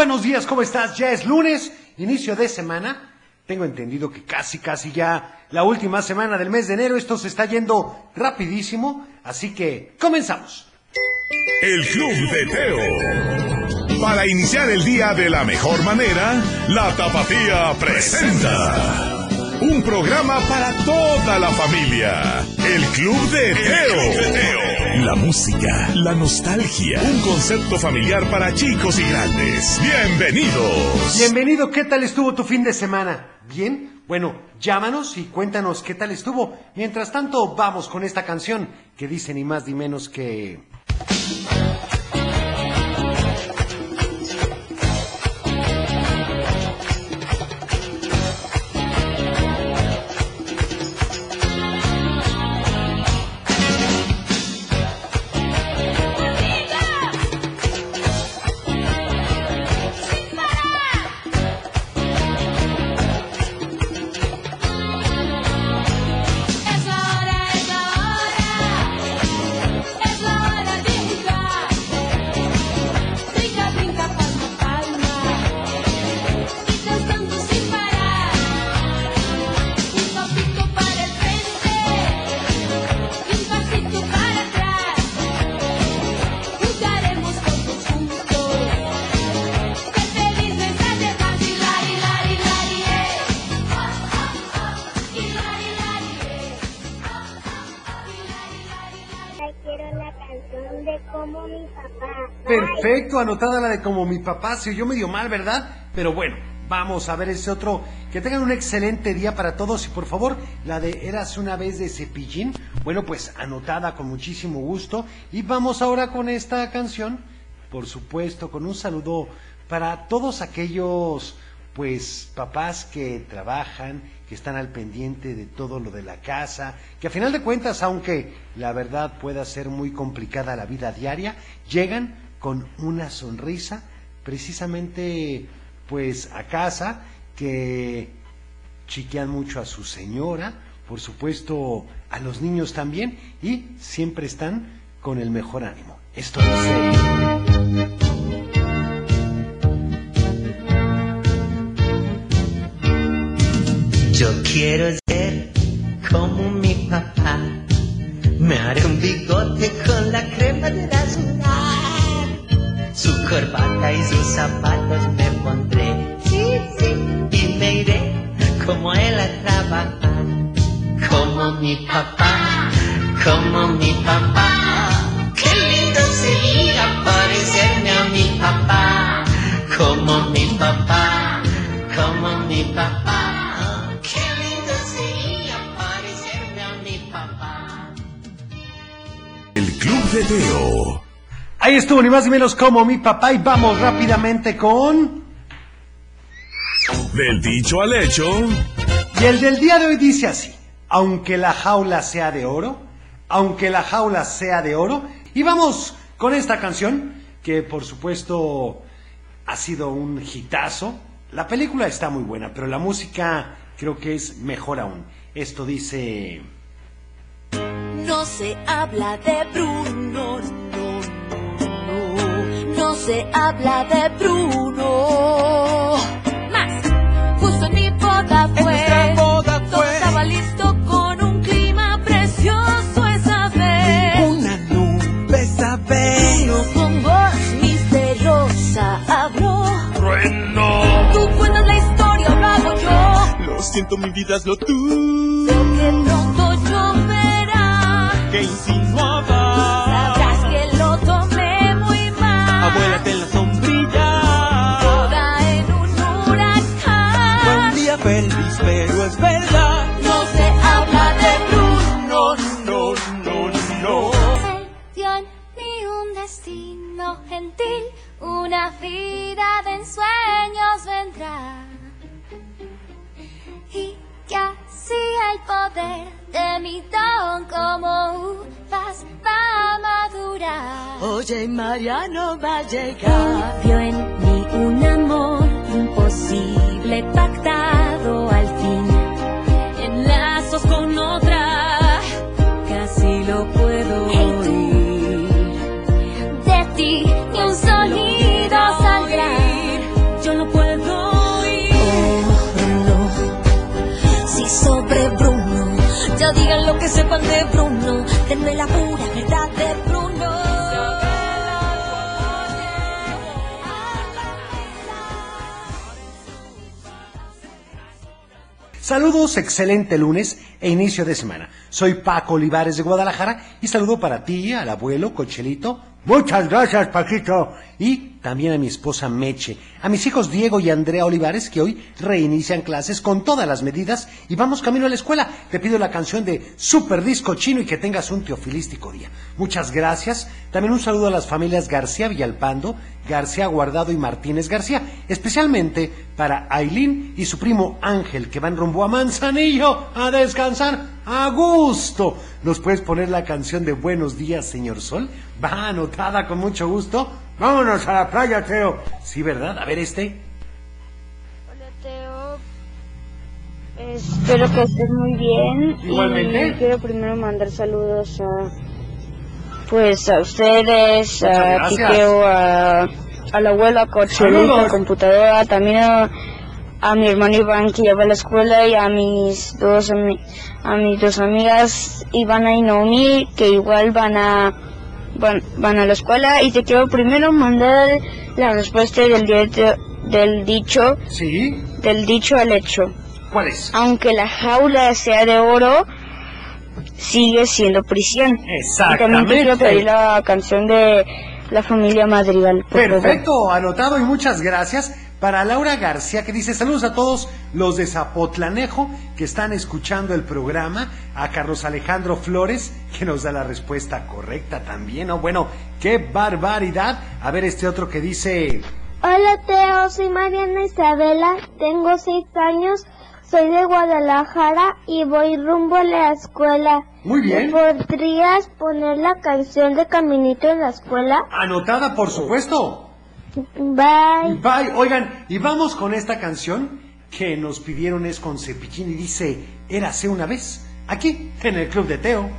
buenos días, ¿cómo estás? Ya es lunes, inicio de semana. Tengo entendido que casi, casi ya la última semana del mes de enero. Esto se está yendo rapidísimo, así que comenzamos. El Club de Teo. Para iniciar el día de la mejor manera, la Tapatía presenta. Un programa para toda la familia. El Club de Teo. La música, la nostalgia. Un concepto familiar para chicos y grandes. Bienvenidos. Bienvenido, ¿qué tal estuvo tu fin de semana? ¿Bien? Bueno, llámanos y cuéntanos qué tal estuvo. Mientras tanto, vamos con esta canción que dice ni más ni menos que... Anotada la de como mi papá, se oyó medio mal, ¿verdad? Pero bueno, vamos a ver ese otro. Que tengan un excelente día para todos y por favor, la de Eras una vez de Cepillín, bueno, pues anotada con muchísimo gusto. Y vamos ahora con esta canción, por supuesto, con un saludo para todos aquellos, pues, papás que trabajan, que están al pendiente de todo lo de la casa, que a final de cuentas, aunque la verdad pueda ser muy complicada la vida diaria, llegan con una sonrisa precisamente pues a casa, que chiquean mucho a su señora, por supuesto a los niños también, y siempre están con el mejor ánimo. Esto dice... Yo quiero ser como mi papá. Me haré un bigote con la crema de rasurar. Su corbata y sus zapatos me pondré. Sí, sí. Y me iré como él a trabajar. Como mi papá, como mi papá. Qué lindo sería parecerme a mi papá. Como mi papá, como mi papá. Qué lindo sería parecerme a mi papá. El Club de Teo. Ahí estuvo ni más ni menos como mi papá y vamos rápidamente con... Del dicho al hecho. Y el del día de hoy dice así, aunque la jaula sea de oro, aunque la jaula sea de oro, y vamos con esta canción que por supuesto ha sido un hitazo. La película está muy buena, pero la música creo que es mejor aún. Esto dice... No se habla de Bruno, no, no, no. No se habla de Bruno. Más, justo en mi boda fue. Todo estaba listo con un clima precioso esa vez. Una nube saber. Bruno con voz misteriosa habló. Tú cuentas la historia, lo hago yo. Lo siento, mi vida es lo tú. Sé que pronto lloverá. Que insinuaba. Poder de mi don como uvas va a madurar. Oye, Mariano va a llegar. Vio en mí un amor imposible pactado sepan de Bruno. Denme la pura verdad de Bruno. Saludos, excelente lunes e inicio de semana. Soy Paco Olivares de Guadalajara y saludo para ti, al abuelo Cochelito. Muchas gracias, Paquito. Y también a mi esposa Meche, a mis hijos Diego y Andrea Olivares que hoy reinician clases con todas las medidas y vamos camino a la escuela. Te pido la canción de Super Disco Chino y que tengas un teofilístico día. Muchas gracias. También un saludo a las familias García Villalpando, García Guardado y Martínez García, especialmente para Ailín y su primo Ángel que van rumbo a Manzanillo a descansar a gusto. ¿Nos puedes poner la canción de Buenos días, señor Sol? Va anotada con mucho gusto. Vámonos a la playa, Teo. Sí, ¿verdad? A ver este. Hola Teo, espero que estés muy bien. Igualmente. Y quiero primero mandar saludos a, pues a ustedes, a. Titeo, a, a la abuela Cochelito, Saludos. a computadora, también a, a mi hermano Iván que ya va a la escuela y a mis dos ami- a mis dos amigas Ivana y Naomi que igual van a van, van a la escuela y te quiero primero mandar la respuesta del, día- del dicho ¿Sí? del dicho al hecho. ¿Cuál es? Aunque la jaula sea de oro, sigue siendo prisión. Y también te quiero pedir Exactamente. la canción de la familia Madrigal. favor. Perfecto, anotado y muchas gracias. Para Laura García que dice saludos a todos los de Zapotlanejo que están escuchando el programa, a Carlos Alejandro Flores que nos da la respuesta correcta también, ¿no? Bueno, qué barbaridad. A ver este otro que dice, Hola Teo, soy Mariana Isabela, tengo seis años, soy de Guadalajara y voy rumbo a la escuela. Muy bien. ¿Me ¿Podrías poner la canción de Caminito en la escuela? anotada por supuesto. Bye. Bye, oigan, y vamos con esta canción que nos pidieron es con Cepillín y dice, érase una vez, aquí en el Club de Teo.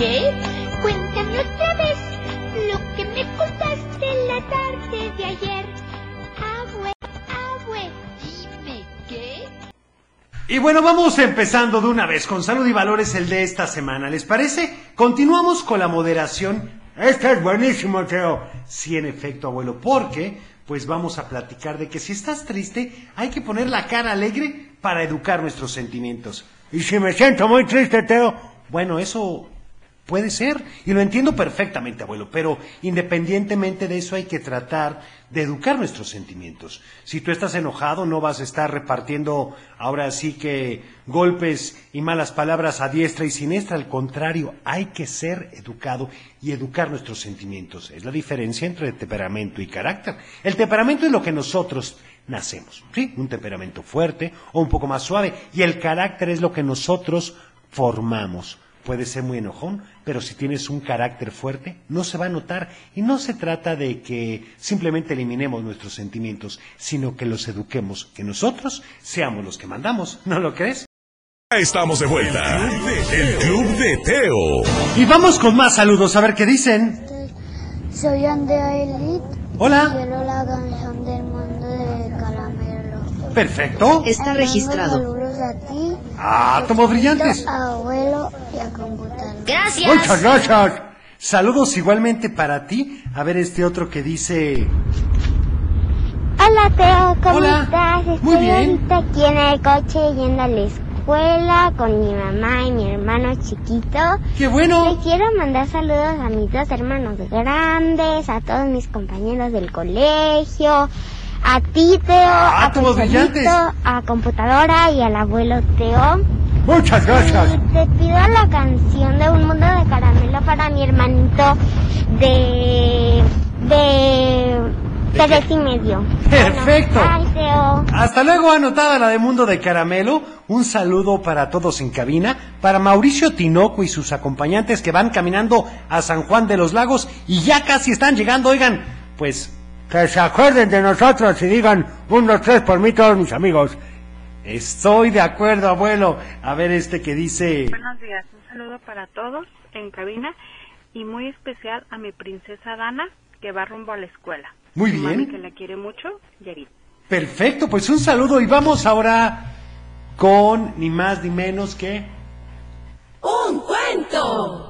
Qué. Cuéntame otra vez lo que me contaste la tarde de ayer. Abue, abue, dime qué. Y bueno, vamos empezando de una vez con salud y valores el de esta semana. ¿Les parece? Continuamos con la moderación. Este es buenísimo, Teo. Sí, en efecto, abuelo, porque pues vamos a platicar de que si estás triste, hay que poner la cara alegre para educar nuestros sentimientos. Y si me siento muy triste, Teo, bueno, eso Puede ser, y lo entiendo perfectamente, abuelo, pero independientemente de eso hay que tratar de educar nuestros sentimientos. Si tú estás enojado, no vas a estar repartiendo ahora sí que golpes y malas palabras a diestra y siniestra, al contrario, hay que ser educado y educar nuestros sentimientos. Es la diferencia entre temperamento y carácter. El temperamento es lo que nosotros nacemos, ¿sí? Un temperamento fuerte o un poco más suave, y el carácter es lo que nosotros formamos. Puede ser muy enojón, pero si tienes un carácter fuerte, no se va a notar. Y no se trata de que simplemente eliminemos nuestros sentimientos, sino que los eduquemos, que nosotros seamos los que mandamos. ¿No lo crees? Estamos de vuelta. El Club de Teo. Y vamos con más saludos, a ver qué dicen. Soy Andrea Elite. Hola. Quiero la canción del mundo de caramelo. Perfecto. Está registrado. A ti, Átomos brillantes. a abuelo y a computadora. Muchas gracias. Saludos igualmente para ti. A ver este otro que dice... Hola Teo, ¿cómo Hola. estás? Estoy Muy bien. aquí en el coche yendo a la escuela con mi mamá y mi hermano chiquito. ¡Qué Le bueno! quiero mandar saludos a mis dos hermanos grandes, a todos mis compañeros del colegio, a ti Teo, a átomos Cochelito, brillantes. a computadora y al abuelo Teo. Muchas gracias. Y te pido la canción de Un Mundo de Caramelo para mi hermanito de... de... ¿De tres qué? y medio. Perfecto. Bueno, bye, Teo. Hasta luego, anotada la de Mundo de Caramelo. Un saludo para todos en cabina, para Mauricio Tinoco y sus acompañantes que van caminando a San Juan de los Lagos y ya casi están llegando, oigan, pues que se acuerden de nosotros y digan un, dos, tres por mí todos mis amigos. Estoy de acuerdo, abuelo. A ver este que dice... Buenos días, un saludo para todos en cabina y muy especial a mi princesa Dana que va rumbo a la escuela. Muy mami, bien. que la quiere mucho, Yarit. Perfecto, pues un saludo y vamos ahora con ni más ni menos que... ¡Un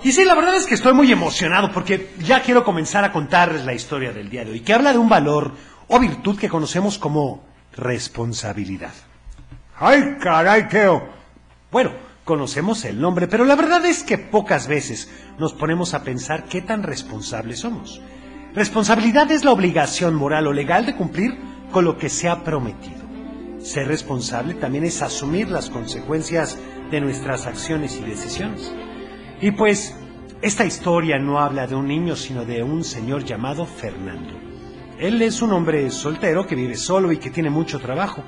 Y sí, la verdad es que estoy muy emocionado porque ya quiero comenzar a contarles la historia del día de hoy, que habla de un valor o virtud que conocemos como responsabilidad. ¡Ay, caray, Teo! Bueno, conocemos el nombre, pero la verdad es que pocas veces nos ponemos a pensar qué tan responsables somos. Responsabilidad es la obligación moral o legal de cumplir con lo que se ha prometido. Ser responsable también es asumir las consecuencias de nuestras acciones y decisiones. Y pues, esta historia no habla de un niño, sino de un señor llamado Fernando. Él es un hombre soltero que vive solo y que tiene mucho trabajo.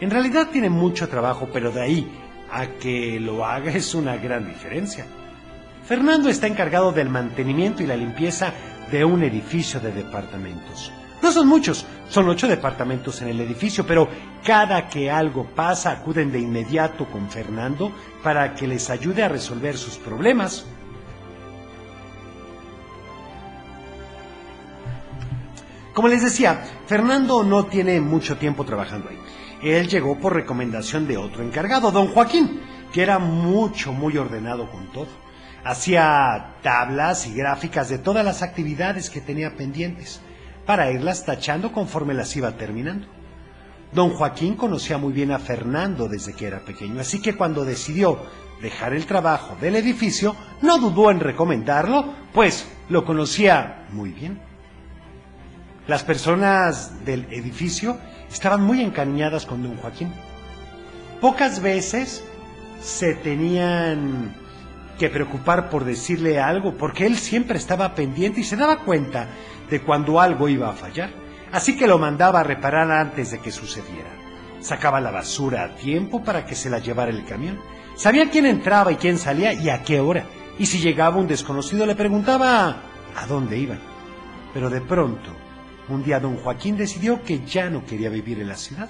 En realidad tiene mucho trabajo, pero de ahí a que lo haga es una gran diferencia. Fernando está encargado del mantenimiento y la limpieza de un edificio de departamentos. No son muchos, son ocho departamentos en el edificio, pero cada que algo pasa acuden de inmediato con Fernando para que les ayude a resolver sus problemas. Como les decía, Fernando no tiene mucho tiempo trabajando ahí. Él llegó por recomendación de otro encargado, don Joaquín, que era mucho, muy ordenado con todo. Hacía tablas y gráficas de todas las actividades que tenía pendientes, para irlas tachando conforme las iba terminando. Don Joaquín conocía muy bien a Fernando desde que era pequeño, así que cuando decidió dejar el trabajo del edificio, no dudó en recomendarlo, pues lo conocía muy bien. Las personas del edificio estaban muy encariñadas con don Joaquín. Pocas veces se tenían que preocupar por decirle algo, porque él siempre estaba pendiente y se daba cuenta de cuando algo iba a fallar. Así que lo mandaba a reparar antes de que sucediera. Sacaba la basura a tiempo para que se la llevara el camión. Sabía quién entraba y quién salía y a qué hora. Y si llegaba un desconocido le preguntaba a dónde iban. Pero de pronto, un día don Joaquín decidió que ya no quería vivir en la ciudad.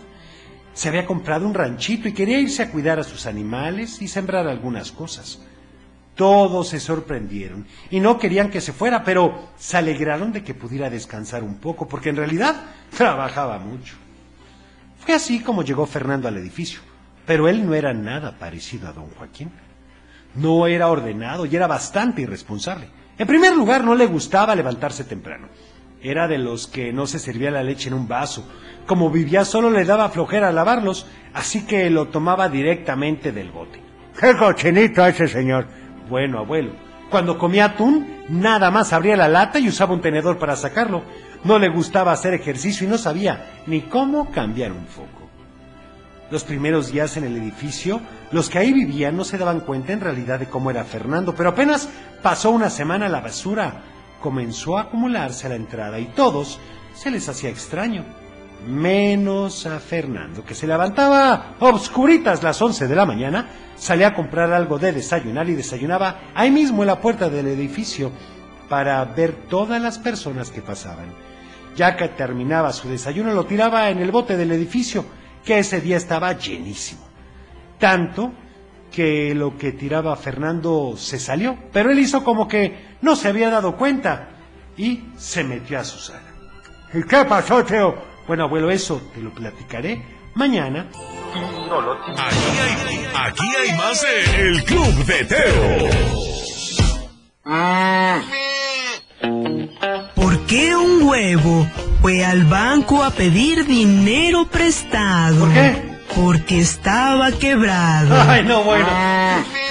Se había comprado un ranchito y quería irse a cuidar a sus animales y sembrar algunas cosas. Todos se sorprendieron y no querían que se fuera, pero se alegraron de que pudiera descansar un poco, porque en realidad trabajaba mucho. Fue así como llegó Fernando al edificio, pero él no era nada parecido a don Joaquín. No era ordenado y era bastante irresponsable. En primer lugar, no le gustaba levantarse temprano. Era de los que no se servía la leche en un vaso. Como vivía solo le daba flojera lavarlos, así que lo tomaba directamente del bote. ¡Qué cochinito ese señor! Bueno, abuelo, cuando comía atún, nada más abría la lata y usaba un tenedor para sacarlo. No le gustaba hacer ejercicio y no sabía ni cómo cambiar un foco. Los primeros días en el edificio, los que ahí vivían no se daban cuenta en realidad de cómo era Fernando, pero apenas pasó una semana la basura comenzó a acumularse a la entrada y todos se les hacía extraño. Menos a Fernando, que se levantaba obscuritas las 11 de la mañana, salía a comprar algo de desayunar y desayunaba ahí mismo en la puerta del edificio para ver todas las personas que pasaban. Ya que terminaba su desayuno, lo tiraba en el bote del edificio, que ese día estaba llenísimo. Tanto que lo que tiraba Fernando se salió, pero él hizo como que no se había dado cuenta y se metió a su sala. ¿Y qué pasó, Teo? Bueno, abuelo, eso te lo platicaré mañana. Aquí hay, aquí hay más de El Club de Teo. ¿Por qué un huevo fue al banco a pedir dinero prestado? ¿Por qué? Porque estaba quebrado. Ay, no, bueno.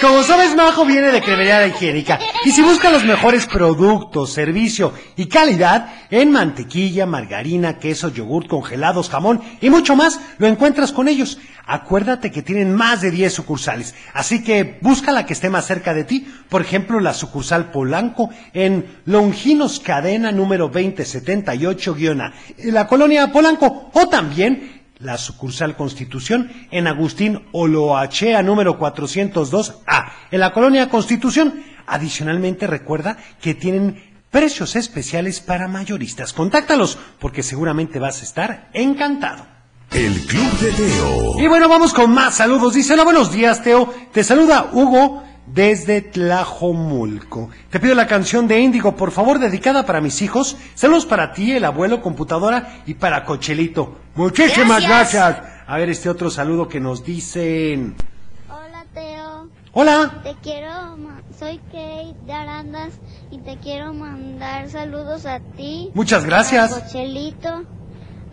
Como sabes, Majo viene de cremería higiénica. Y si busca los mejores productos, servicio y calidad en mantequilla, margarina, queso, yogur, congelados, jamón y mucho más, lo encuentras con ellos. Acuérdate que tienen más de 10 sucursales. Así que busca la que esté más cerca de ti. Por ejemplo, la sucursal Polanco en Longinos Cadena número 2078-A, en la colonia Polanco. O también la sucursal Constitución en Agustín Oloachea número 402A, en la colonia Constitución. Adicionalmente recuerda que tienen Precios especiales para mayoristas. Contáctalos porque seguramente vas a estar encantado. El Club de Teo. Y bueno, vamos con más saludos. Dice, hola, buenos días, Teo. Te saluda Hugo desde Tlajomulco. Te pido la canción de Índigo, por favor, dedicada para mis hijos. Saludos para ti, el abuelo, computadora y para Cochelito. Muchísimas gracias. A ver este otro saludo que nos dicen. Hola Teo, Hola. te quiero, soy Kate de Arandas y te quiero mandar saludos a ti. Muchas gracias. A Cochelito,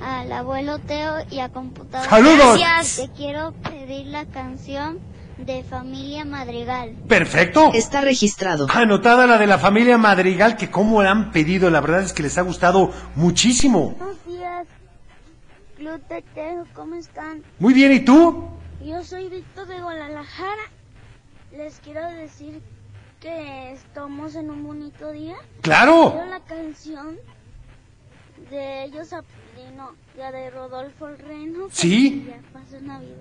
al abuelo Teo y a computadora. ¡Saludos! Gracias. Te quiero pedir la canción de Familia Madrigal. Perfecto. Está registrado. Anotada la de la familia Madrigal, que como la han pedido, la verdad es que les ha gustado muchísimo. Buenos días, Club de Teo, ¿cómo están? Muy bien, ¿y tú? Yo soy Víctor de Guadalajara. Les quiero decir que estamos en un bonito día. Claro. Quiero la canción de ellos a no, la de Rodolfo el Reno. Sí. Ya pasó Navidad.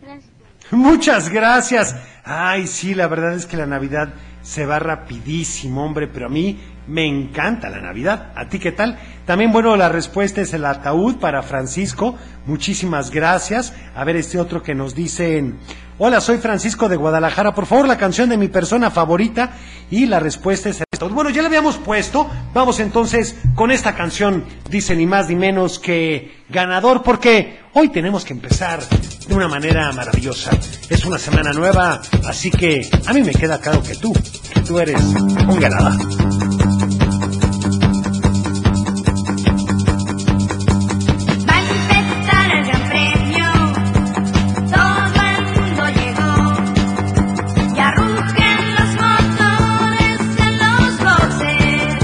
Gracias. Muchas gracias. Ay, sí, la verdad es que la Navidad se va rapidísimo, hombre, pero a mí me encanta la Navidad. ¿A ti qué tal? También, bueno, la respuesta es el ataúd para Francisco. Muchísimas gracias. A ver este otro que nos dicen. Hola, soy Francisco de Guadalajara. Por favor, la canción de mi persona favorita. Y la respuesta es esto. Bueno, ya la habíamos puesto. Vamos entonces con esta canción. Dice ni más ni menos que ganador, porque hoy tenemos que empezar de una manera maravillosa. Es una semana nueva, así que a mí me queda claro que tú, que tú eres un ganador. Va a empezar el gran premio, todo el mundo llegó, ya rugen los motores en los boxes.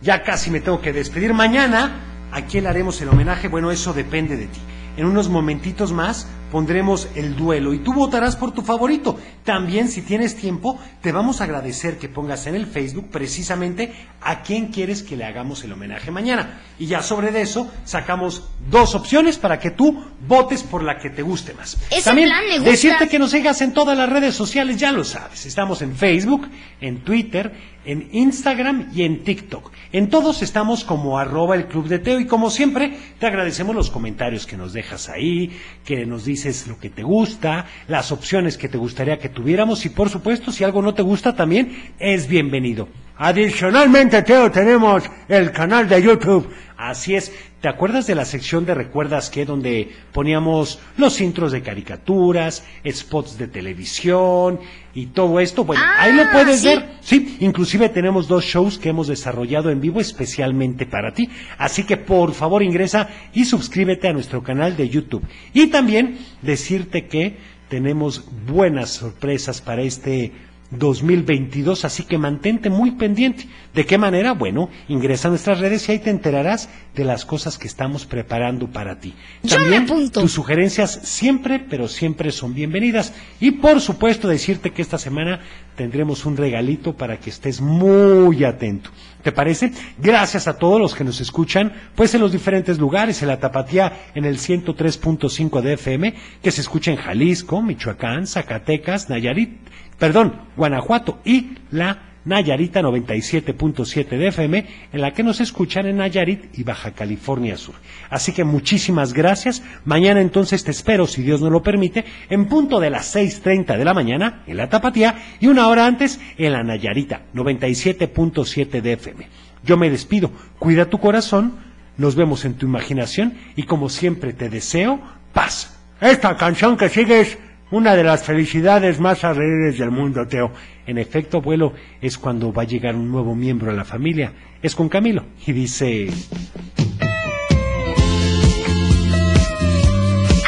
Ya casi me tengo que despedir. Mañana, ¿a quién le haremos el homenaje? Bueno, eso depende de ti. En unos momentitos más pondremos el duelo y tú votarás por tu favorito. También, si tienes tiempo, te vamos a agradecer que pongas en el Facebook precisamente a quién quieres que le hagamos el homenaje mañana. Y ya sobre de eso sacamos dos opciones para que tú votes por la que te guste más. Ese También plan me gusta. decirte que nos sigas en todas las redes sociales, ya lo sabes. Estamos en Facebook, en Twitter, en Instagram y en TikTok. En todos estamos como arroba el Club de Teo y como siempre te agradecemos los comentarios que nos dejas ahí, que nos dices lo que te gusta, las opciones que te gustaría que tuviéramos y por supuesto si algo no te gusta también es bienvenido. Adicionalmente, Teo, tenemos el canal de YouTube. Así es. ¿Te acuerdas de la sección de Recuerdas que donde poníamos los intros de caricaturas, spots de televisión y todo esto? Bueno, Ah, ahí lo puedes sí. ver. Sí, inclusive tenemos dos shows que hemos desarrollado en vivo especialmente para ti. Así que por favor ingresa y suscríbete a nuestro canal de YouTube. Y también decirte que tenemos buenas sorpresas para este 2022, así que mantente muy pendiente. ¿De qué manera? Bueno, ingresa a nuestras redes y ahí te enterarás de las cosas que estamos preparando para ti. Yo me También apunto. tus sugerencias siempre, pero siempre son bienvenidas. Y por supuesto decirte que esta semana tendremos un regalito para que estés muy atento. ¿Te parece? Gracias a todos los que nos escuchan, pues en los diferentes lugares, en la Tapatía en el 103.5 de FM, que se escucha en Jalisco, Michoacán, Zacatecas, Nayarit, perdón, Guanajuato y la Nayarita 97.7 de FM, en la que nos escuchan en Nayarit y Baja California Sur. Así que muchísimas gracias. Mañana entonces te espero, si Dios nos lo permite, en punto de las 6.30 de la mañana en la Tapatía y una hora antes en la Nayarita 97.7 de FM. Yo me despido. Cuida tu corazón. Nos vemos en tu imaginación y como siempre te deseo paz. Esta canción que sigue es una de las felicidades más alegres del mundo, Teo. En efecto, abuelo, es cuando va a llegar un nuevo miembro a la familia. Es con Camilo. Y dice...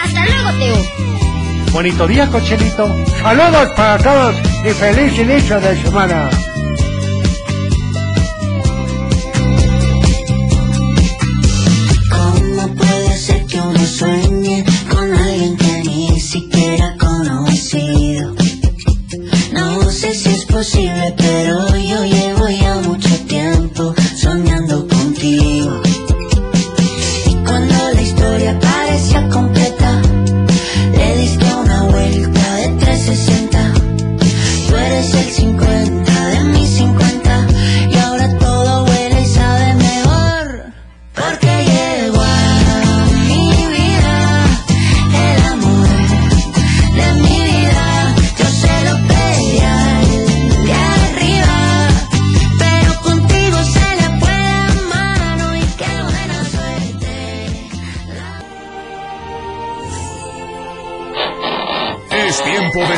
Hasta luego, Teo. Bonito día, cochelito. Saludos para todos y feliz inicio de semana.